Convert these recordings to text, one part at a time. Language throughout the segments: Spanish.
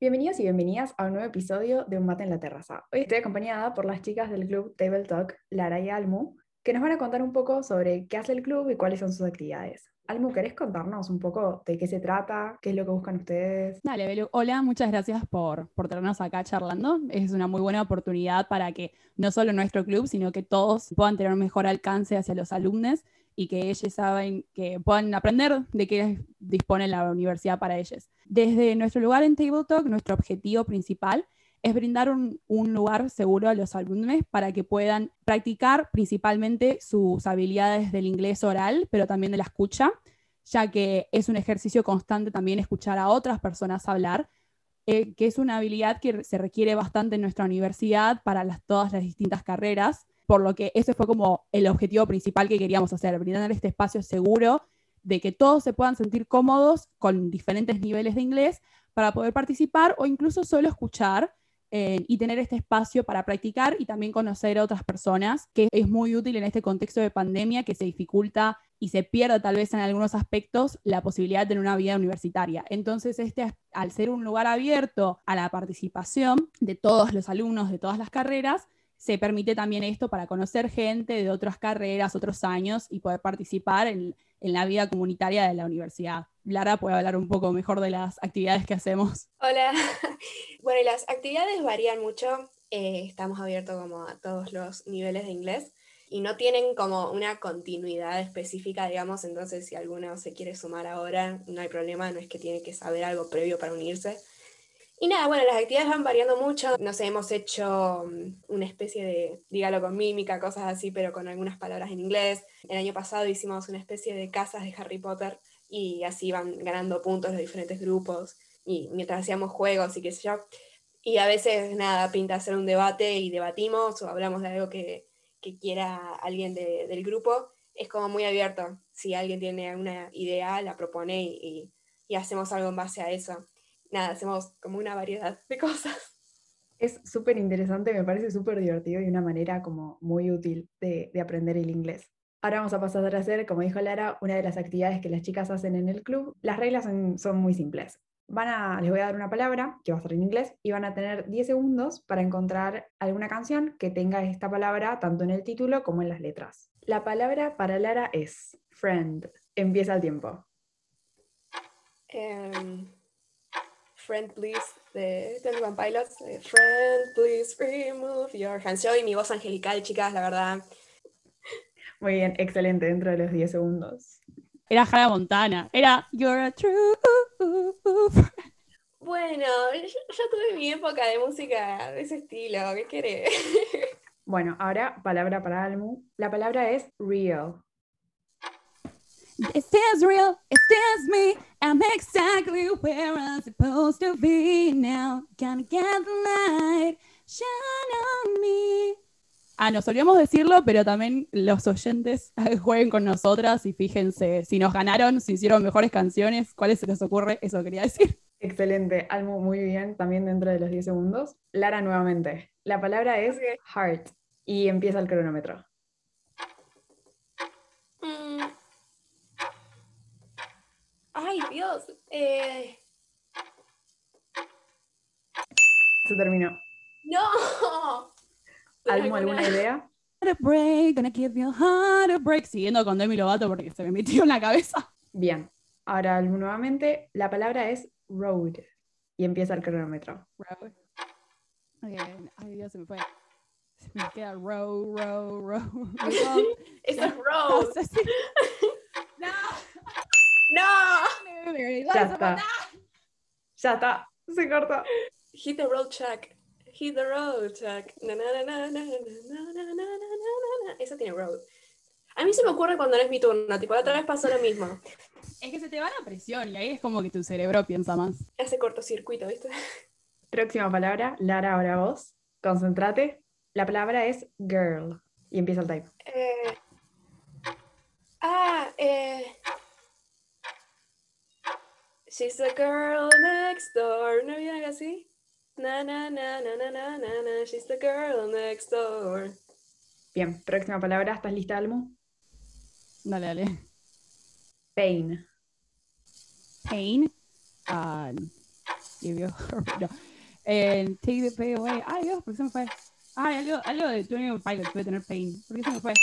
Bienvenidos y bienvenidas a un nuevo episodio de Un Mate en la Terraza. Hoy estoy acompañada por las chicas del club Table Talk, Lara y Almu, que nos van a contar un poco sobre qué hace el club y cuáles son sus actividades. Almu, ¿querés contarnos un poco de qué se trata? ¿Qué es lo que buscan ustedes? Dale, Belu. Hola, muchas gracias por, por tenernos acá charlando. Es una muy buena oportunidad para que no solo nuestro club, sino que todos puedan tener un mejor alcance hacia los alumnos y que ellos saben que puedan aprender de qué dispone la universidad para ellos. Desde nuestro lugar en Table Talk, nuestro objetivo principal es brindar un, lugar seguro a los alumnos para que puedan practicar principalmente sus habilidades del inglés oral, pero también de la escucha, ya que es un ejercicio constante también escuchar a otras personas hablar, eh, que es una habilidad que se requiere bastante en nuestra universidad para todas las distintas carreras, por lo que ese fue como el objetivo principal que queríamos hacer, brindar este espacio seguro de que todos se puedan sentir cómodos con diferentes niveles de inglés para poder participar o incluso solo escuchar eh, y tener este espacio para practicar y también conocer a otras personas, que es muy útil en este contexto de pandemia que se dificulta y se pierde tal vez en algunos aspectos la posibilidad de tener una vida universitaria. Entonces, este, al ser un lugar abierto a la participación de todos los alumnos de todas las carreras, se permite también esto para conocer gente de otras carreras, otros años y poder participar en, la vida comunitaria de la universidad. Lara puede hablar un poco mejor de las actividades que hacemos. Hola. Bueno, las actividades varían mucho. Eh, estamos abiertos como a todos los niveles de inglés y no tienen como una continuidad específica, digamos, entonces si alguno se quiere sumar ahora, no hay problema, no es que tiene que saber algo previo para unirse. Y nada, bueno, las actividades van variando mucho. No sé, hemos hecho mm, una especie de, dígalo con mímica, cosas así, pero con algunas palabras en inglés. El año pasado hicimos una especie de casas de Harry Potter y así van ganando puntos los diferentes grupos. Y mientras hacíamos juegos y qué sé yo. Y a veces, nada, pinta hacer un debate y debatimos o hablamos de algo que, que quiera alguien de, del grupo. Es como muy abierto. Si alguien tiene alguna idea, la propone y, y hacemos algo en base a eso nada, hacemos como una variedad de cosas. Es súper interesante, me parece súper divertido y una manera como muy útil de, de, aprender el inglés. Ahora vamos a pasar a hacer, como dijo Lara, una de las actividades que las chicas hacen en el club. Las reglas son, son muy simples. Van a, les voy a dar una palabra que va a ser en inglés y van a tener 10 segundos para encontrar alguna canción que tenga esta palabra tanto en el título como en las letras. La palabra para Lara es friend. Empieza el tiempo. Um Friend Please de Twenty One Pilots. Friend Please remove your hands. Yo y mi voz angelical, chicas, la verdad. Muy bien, excelente, dentro de los 10 segundos. Era Hannah Montana, era You're a True. Bueno, yo, tuve mi época de música de ese estilo, ¿qué querés? Bueno, ahora palabra para Almu. La palabra es real. It is real, it is me. I'm exactly where I'm supposed to be now. Gonna get the light, shine on me. Ah, nos solíamos decirlo, pero también los oyentes jueguen con nosotras y fíjense si nos ganaron, si hicieron mejores canciones, cuáles se les ocurre, eso quería decir. Excelente, Almo, muy bien, también dentro de los 10 segundos. Lara, nuevamente. La palabra es heart y empieza el cronómetro. Ay, Dios. Eh... Se terminó. No. ¿Algo, alguna idea? Break, gonna give you a break. Siguiendo con Demi Lovato porque se me metió en la cabeza. Bien. Ahora nuevamente, la palabra es road. Y empieza el cronómetro. Road. Okay. Ay, Dios, se me fue. Se me queda row, row, row. Eso es road. No. ¡No! Ya está. Ya está. Se cortó. Hit the road check. Hit the road check. Eso tiene road. A mí se me ocurre cuando no es mi turno. Tipo, la otra vez pasó lo mismo. Es que se te va la presión y ahí es como que tu cerebro piensa más. Hace cortocircuito, ¿viste? Próxima palabra. Lara, ahora vos. Concéntrate. La palabra es girl. Y empieza el type. Eh... Ah, eh... She's the girl next door. ¿No algo así? Na, na, na, na, na, na, na, na. She's the girl next door. Bien, próxima palabra. ¿Estás lista, Almu? Dale, dale. Pain. Pain. Uh, give you no. Eh, take the pain away. Ay, Dios, ¿por qué se me fue? Ay, algo, algo de 21 Pilots debe tener pain. ¿Por qué se me fue?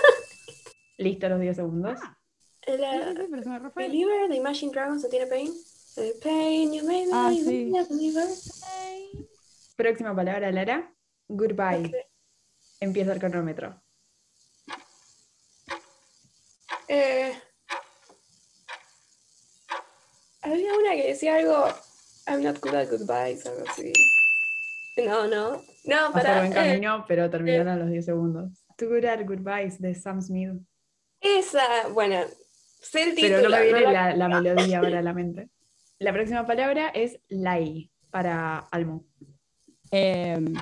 Listo los 10 segundos. Ah, La- sí, sí, pero se me re fue. Believer de Imagine Dragons no tiene pain. The pain you made me Ah, believe, sí. believer. Próxima palabra, Lara. Goodbye. Ok. Empieza el cronómetro. Eh, había una que decía algo. I'm not good at goodbyes, algo así. No, no. No, para. buen eh, camino, pero terminaron los 10 segundos. Too Good at Goodbyes de Sam Smith. esa, bueno, sé el título. Pero no me viene no la, la melodía ahora a la mente. La próxima palabra es lie para Almu. Em,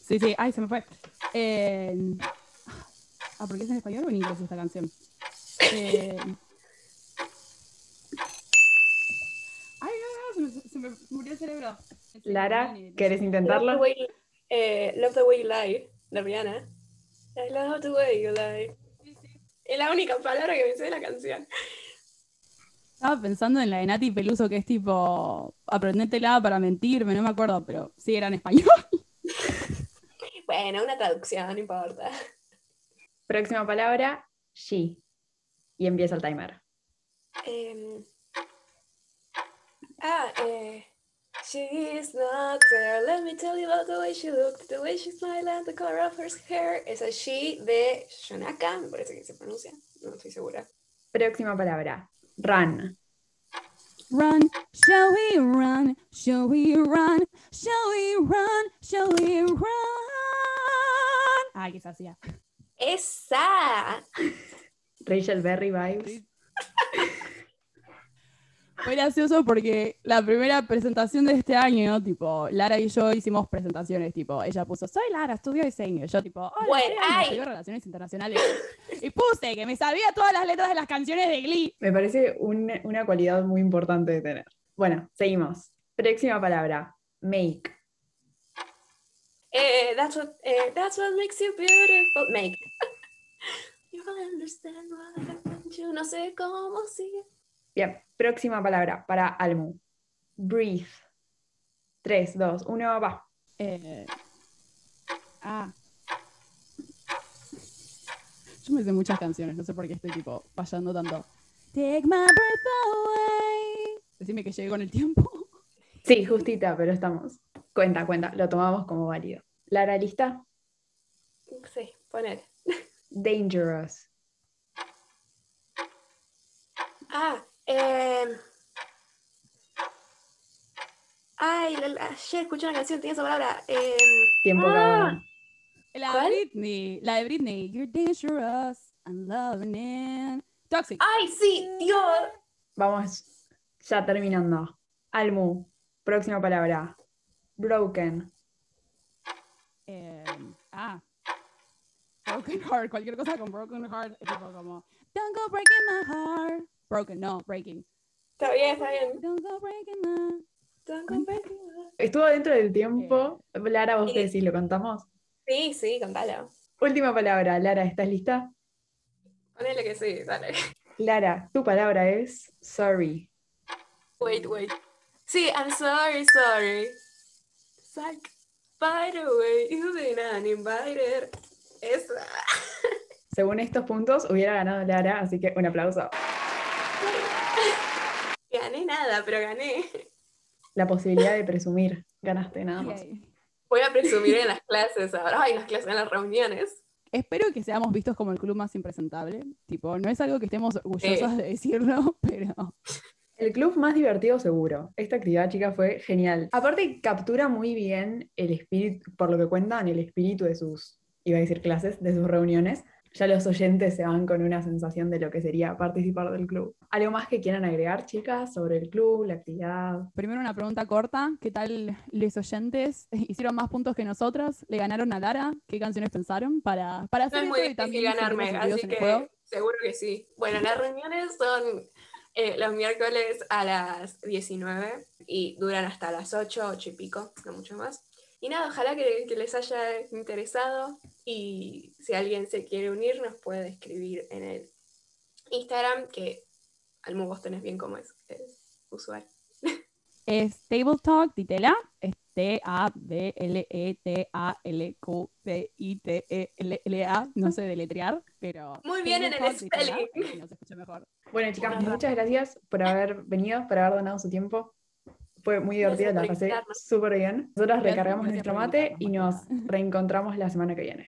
sí, sí, ay, se me fue. Em, ah, ¿por qué es en español o en inglés esta canción? Em, ay, no, no, se me, se me murió el cerebro. Lara, ¿querés sé. Love the, intentarlo? way, eh, Love the Way You Lie, de Rihanna. I love the way you lie. Es la única palabra que me sé de la canción. Estaba pensando en la de Nati Peluso, que es tipo, aprendétela para mentirme, no me acuerdo, pero sí era en español. Bueno, una traducción, no importa. Próxima palabra, she. Y empieza el timer. Em, ah, eh. She's not there. Let me tell you about the way she looked, the way she smiled, and the color of her hair. Esa she de Shonaka, me parece que se pronuncia. No estoy segura. Próxima palabra, run. Run, shall we run? Shall we run? Shall we run? Shall we run? Ay, qué hacía. ¡Esa! Rachel Berry vibes. Fue gracioso porque la primera presentación de este año, tipo, Lara y yo hicimos presentaciones, tipo, ella puso, soy Lara, estudio diseño. Yo, tipo, hola, Bueno, estudio relaciones internacionales. Y puse que me sabía todas las letras de las canciones de Glee. Me parece un- una cualidad muy importante de tener. Bueno, seguimos. Próxima palabra, make. Eh, that's, what, eh, that's what makes you beautiful. Make. you understand what I want you. No sé cómo sigue. Bien, próxima palabra para Almu. Breathe. 3, 2, 1, va. Eh, ah. Yo me sé muchas canciones, no sé por qué estoy tipo fallando tanto. Take my breath away. Decime que llegué con el tiempo. Sí, justita, pero estamos. Cuenta, cuenta, lo tomamos como válido. Lara, ¿lista? Sí, poner. Dangerous. Ah, eh. Ay, la- la- ayer escuché una canción, tenía esa palabra. Eh, Tiempo Ah. La ¿Cuál? de Britney. La de Britney. You're dangerous. I'm loving it. Toxic. ay, sí, Dios. Vamos ya terminando. Almu, próxima palabra. Broken. Eh, ah. Broken heart. Cualquier cosa con broken heart. Es tipo como. Don't go breaking my heart. Broken, no, breaking. Está bien, está bien. Don't go breaking my. Don't go back to life. Estuvo dentro del tiempo. Lara, vos Sí. decís, ¿lo contamos? Sí, sí, contalo. Última palabra. Lara, ¿estás lista? Ponele que sí, dale. Lara, tu palabra es sorry. Wait, wait. Sí, I'm sorry, sorry. Psych. By the way, you've been uninvited. Esa. Según estos puntos, hubiera ganado Lara, así que un aplauso. Nada, pero gané. La posibilidad de presumir. Ganaste nada más. Voy a presumir en las clases ahora. Ay, en las clases, en las reuniones. Espero que seamos vistos como el club más impresentable. Tipo, no es algo que estemos orgullosos de decirlo, pero El club más divertido seguro. Esta actividad, chica, fue genial. Aparte, captura muy bien el espíritu, por lo que cuentan, el espíritu de sus, iba a decir clases, de sus reuniones. Ya los oyentes se van con una sensación de lo que sería participar del club. ¿Algo más que quieran agregar, chicas, sobre el club, la actividad? primero una pregunta corta. ¿Qué tal los oyentes? ¿Hicieron más puntos que nosotras? ¿Le ganaron a Lara? ¿Qué canciones pensaron para, para No hacer es esto muy y también ganarme, así que seguro que sí. Bueno, las reuniones son eh, los miércoles a las 19 y duran hasta las 8, 8 y pico, no mucho más. Y nada, ojalá que, que les haya interesado y si alguien se quiere unir nos puede escribir en el Instagram, que Almu vos tenés bien cómo es, es usuario. Es Table Talk, Titela, es T-A-B-L-E-T-A-L-Q-P-I-T-E-L-L-A, no sé deletrear, pero... Muy bien en el spelling. nos escucha mejor. Bueno, chicas, muchas gracias por haber venido, por haber donado su tiempo. Fue muy divertido, la pasé súper bien. Nosotros recargamos nuestro mate y nos reencontramos la semana que viene.